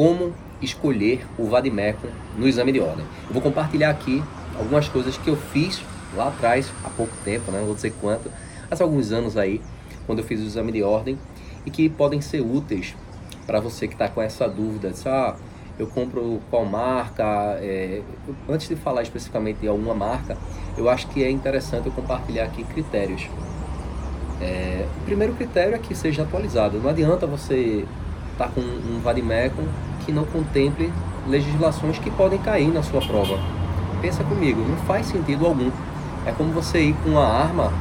como escolher o vademecum no exame de ordem. Eu vou compartilhar aqui algumas coisas que eu fiz lá atrás, há pouco tempo, né? não vou dizer quanto, há alguns anos aí, quando eu fiz o exame de ordem, e que podem ser úteis para você que está com essa dúvida, ah, eu compro qual marca, é... antes de falar especificamente de alguma marca, eu acho que é interessante eu compartilhar aqui critérios. É... o primeiro critério é que seja atualizado, não adianta você estar tá com um vademecum que não contemple legislações que podem cair na sua prova. Pensa comigo, não faz sentido algum. É como você ir com uma arma,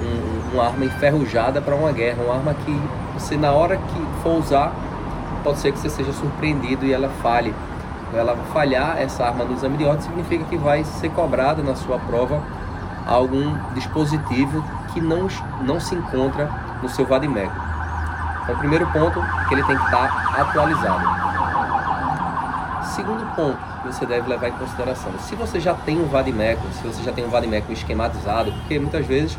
um, uma arma enferrujada para uma guerra, uma arma que você na hora que for usar, pode ser que você seja surpreendido e ela falhe. Ela falhar essa arma no exame de ordem significa que vai ser cobrado na sua prova algum dispositivo que não, não se encontra no seu vademecum. Então, o primeiro ponto é que ele tem que estar atualizado. Segundo ponto que você deve levar em consideração, se você já tem um vademecum, se você já tem um vademecum esquematizado, porque muitas vezes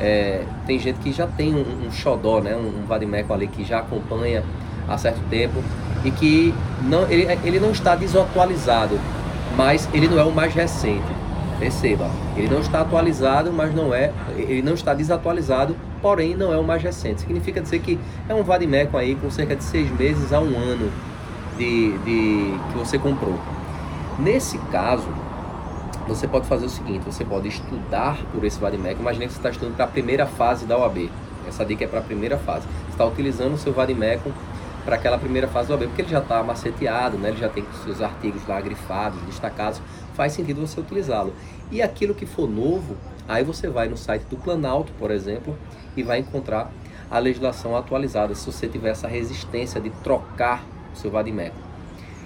é, tem gente que já tem um, um xodó, né, um, vademecum ali que já acompanha há certo tempo e que não, ele, ele não está desatualizado, mas ele não é o mais recente. Perceba, ele não está atualizado, mas não é, ele não está desatualizado, porém não é o mais recente. Significa dizer que é um vademecum aí com cerca de seis meses a um ano de, de que você comprou. Nesse caso, você pode fazer o seguinte: você pode estudar por esse Vademec. Imagine que você está estudando para a primeira fase da OAB. Essa dica é para a primeira fase. Você está utilizando o seu Vademecum para aquela primeira fase da OAB, porque ele já está maceteado, né? ele já tem seus artigos lá grifados, destacados. Faz sentido você utilizá-lo. E aquilo que for novo, aí você vai no site do Planalto, por exemplo, e vai encontrar a legislação atualizada, se você tiver essa resistência de trocar seu Vademecum.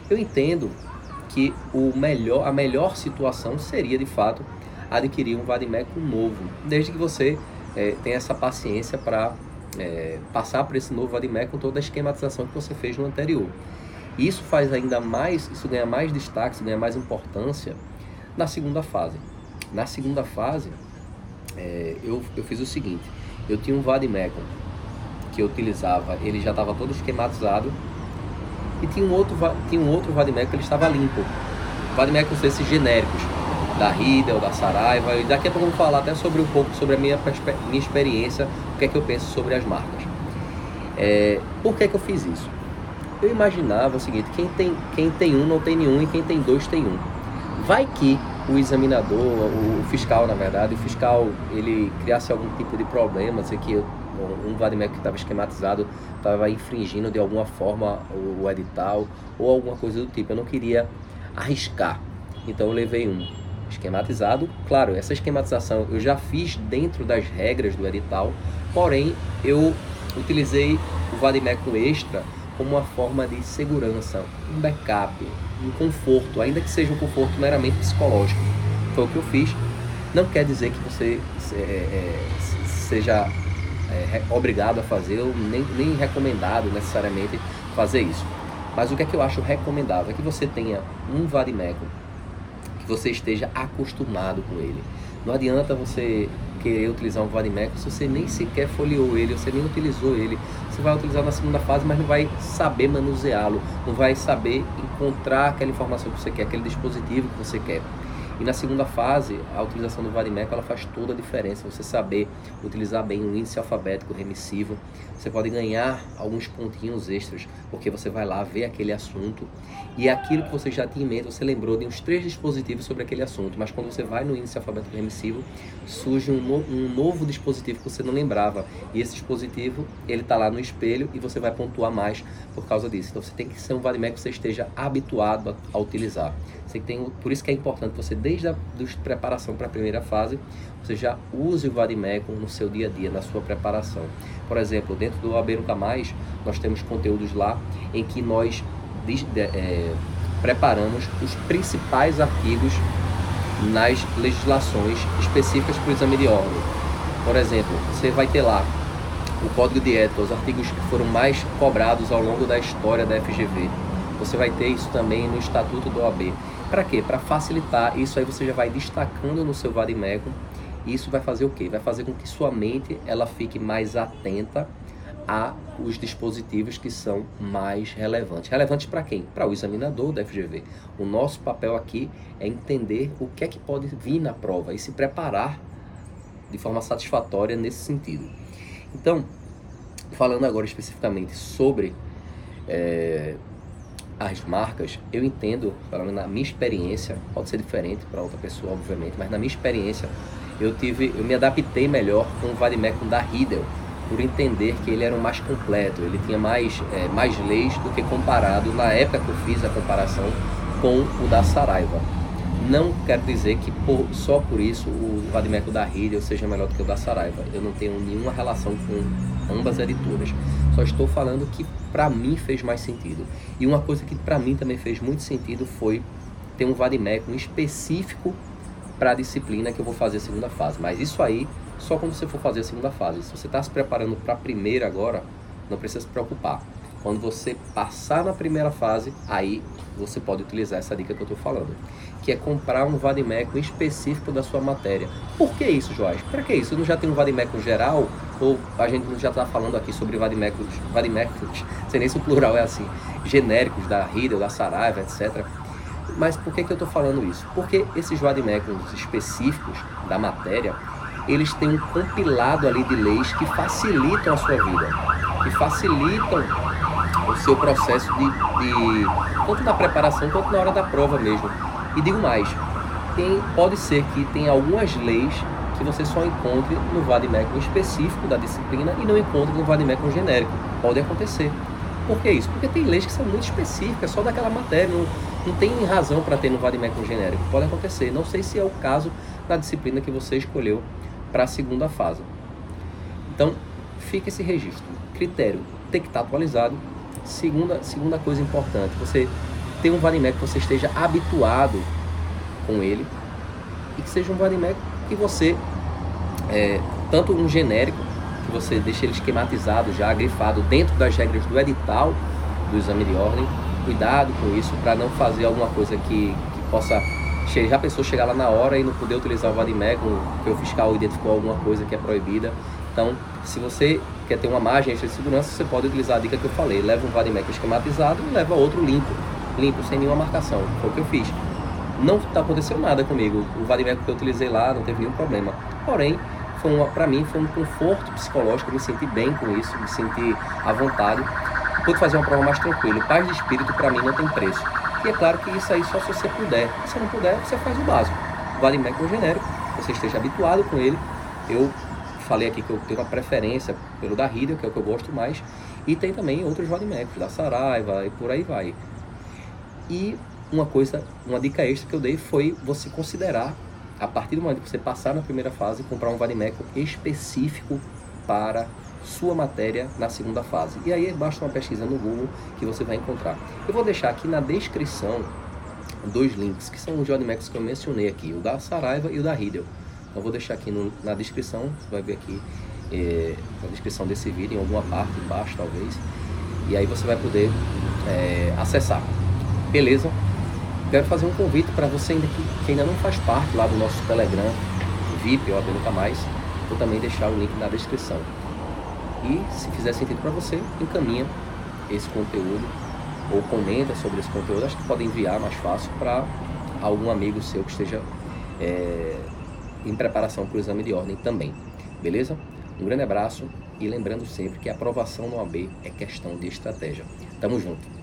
Eu entendo que o melhor, a melhor situação seria de fato adquirir um vademecum novo, desde que você é, tenha essa paciência para é, passar por esse novo vademecum toda a esquematização que você fez no anterior. Isso faz ainda mais, isso ganha mais destaque, isso ganha mais importância na segunda fase. Na segunda fase, é, eu, eu fiz o seguinte: eu tinha um vademecum que eu utilizava, ele já estava todo esquematizado e tinha um outro, tinha um outro Vadimec que ele estava limpo. Vadimecums esses genéricos, da Rida ou da Saraiva. E daqui a pouco eu vou falar até sobre um pouco sobre a minha, minha experiência, o que é que eu penso sobre as marcas. É, por que, é que eu fiz isso? Eu imaginava o seguinte, quem tem, quem tem um não tem nenhum e quem tem dois tem um. Vai que o examinador, o fiscal na verdade, o fiscal ele criasse algum tipo de problema, sei que um Vladimir que estava esquematizado estava infringindo de alguma forma o, o, edital ou alguma coisa do tipo. Eu não queria arriscar, então eu levei um esquematizado. Claro, essa esquematização eu já fiz dentro das regras do edital, porém eu utilizei o Vadimeco Extra como uma forma de segurança, um backup, um conforto, ainda que seja um conforto meramente psicológico. Foi o que eu fiz. Não quer dizer que você é, é, seja é, obrigado a fazer, ou nem, nem recomendado necessariamente fazer isso. Mas o que é que eu acho recomendável? É que você tenha um vademecum, que você esteja acostumado com ele. Não adianta você querer utilizar um vademecum se você nem sequer folheou ele, você nem utilizou ele. Você vai utilizar na segunda fase, mas não vai saber manuseá-lo, não vai saber encontrar aquela informação que você quer, aquele dispositivo que você quer. E na segunda fase, a utilização do Varimeco ela faz toda a diferença. Você saber utilizar bem o índice alfabético remissivo, você pode ganhar alguns pontinhos extras, porque você vai lá ver aquele assunto e aquilo que você já tinha em mente, você lembrou de uns três dispositivos sobre aquele assunto, mas quando você vai no índice alfabético remissivo, surge um, no, um novo dispositivo que você não lembrava. E esse dispositivo, ele está lá no espelho e você vai pontuar mais por causa disso. Então você tem que ser um Varimeco que você esteja habituado a, a utilizar. Você tem, por isso que é importante você, desde a preparação para a primeira fase, você já use o Vadimecum no seu dia a dia, na sua preparação. Por exemplo, dentro do AB Nunca Mais, nós temos conteúdos lá em que nós é, preparamos os principais artigos nas legislações específicas para o exame de ordem. Por exemplo, você vai ter lá o Código de Ética, os artigos que foram mais cobrados ao longo da história da FGV. Você vai ter isso também no Estatuto do OAB. Para quê? Para facilitar. Isso aí você já vai destacando no seu Vadimecum. Isso vai fazer o quê? Vai fazer com que sua mente ela fique mais atenta a os dispositivos que são mais relevantes. Relevantes para quem? Para o examinador da FGV. O nosso papel aqui é entender o que é que pode vir na prova e se preparar de forma satisfatória nesse sentido. Então, falando agora especificamente sobre é, as marcas, eu entendo, pelo menos na minha experiência, pode ser diferente para outra pessoa, obviamente, mas na minha experiência, eu tive, eu me adaptei melhor com o Vademecum da Riedel, por entender que ele era o mais completo, ele tinha mais, é, mais leis do que comparado na época que eu fiz a comparação com o da Saraiva. Não quero dizer que por, só por isso o Vadimeco da Riedel seja melhor do que o da Saraiva. Eu não tenho nenhuma relação com ambas editoras. Só estou falando que para mim fez mais sentido. E uma coisa que para mim também fez muito sentido foi ter um Vadimeco específico para a disciplina que eu vou fazer a segunda fase. Mas isso aí só quando você for fazer a segunda fase. Se você está se preparando para a primeira agora, não precisa se preocupar. Quando você passar na primeira fase, aí você pode utilizar essa dica que eu estou falando, que é comprar um vadimeco específico da sua matéria. Por que isso, Joás? Para que isso? Não já tem um vadimeco geral? Ou a gente já está falando aqui sobre vadimecos, vadimecos, sei nem se o plural é assim, genéricos da Riedel, da Saraiva, etc. Mas por que, que eu estou falando isso? Porque esses vadimecos específicos da matéria, eles têm um compilado ali de leis que facilitam a sua vida, que facilitam seu processo de, de tanto na preparação quanto na hora da prova mesmo. E digo mais, tem, pode ser que tenha algumas leis que você só encontre no vademecum específico da disciplina e não encontre no vademecum genérico. Pode acontecer. Por que isso? Porque tem leis que são muito específicas, só daquela matéria, não, não tem razão para ter no vademecum genérico. Pode acontecer. Não sei se é o caso da disciplina que você escolheu para a segunda fase. Então, fica esse registro. Critério tem que estar atualizado. Segunda, segunda coisa importante, você tem um Vadimec que você esteja habituado com ele e que seja um Vadimec que você, é, tanto um genérico, que você deixe ele esquematizado já, grifado dentro das regras do edital do exame de ordem. Cuidado com isso para não fazer alguma coisa que, que possa já pensou chegar lá na hora e não poder utilizar o Vadimec, porque o fiscal identificou alguma coisa que é proibida. Então, se você quer ter uma margem de segurança, você pode utilizar a dica que eu falei. Leva um Vadimec esquematizado e leva outro limpo, limpo, sem nenhuma marcação. Foi o que eu fiz. Não está acontecendo nada comigo. O Vadimec que eu utilizei lá não teve nenhum problema. Porém, para mim foi um conforto psicológico, eu me senti bem com isso, me senti à vontade. Pude fazer uma prova mais tranquila. Paz de espírito para mim não tem preço. E é claro que isso aí só se você puder. Se não puder, você faz o básico. Vale Mac é genérico, você esteja habituado com ele. Eu falei aqui que eu tenho uma preferência pelo da Riedel, que é o que eu gosto mais. E tem também outros Vadimecos, da Saraiva e por aí vai. E uma coisa, uma dica extra que eu dei foi você considerar, a partir do momento que você passar na primeira fase, comprar um Vadimeco específico para sua matéria na segunda fase. E aí basta uma pesquisa no Google que você vai encontrar. Eu vou deixar aqui na descrição dois links, que são os Jodimex que eu mencionei aqui, o da Saraiva e o da Riedel. Eu vou deixar aqui no, na descrição, você vai ver aqui é, na descrição desse vídeo, em alguma parte embaixo talvez. E aí você vai poder é, acessar. Beleza? Quero fazer um convite para você ainda que, que, ainda não faz parte lá do nosso Telegram VIP, ó, nunca mais. Vou também deixar o link na descrição. E se fizer sentido para você, encaminha esse conteúdo ou comenta sobre esse conteúdo. Acho que pode enviar mais fácil para algum amigo seu que esteja é, em preparação para o exame de ordem também. Beleza? Um grande abraço e lembrando sempre que a aprovação no AB é questão de estratégia. Tamo junto.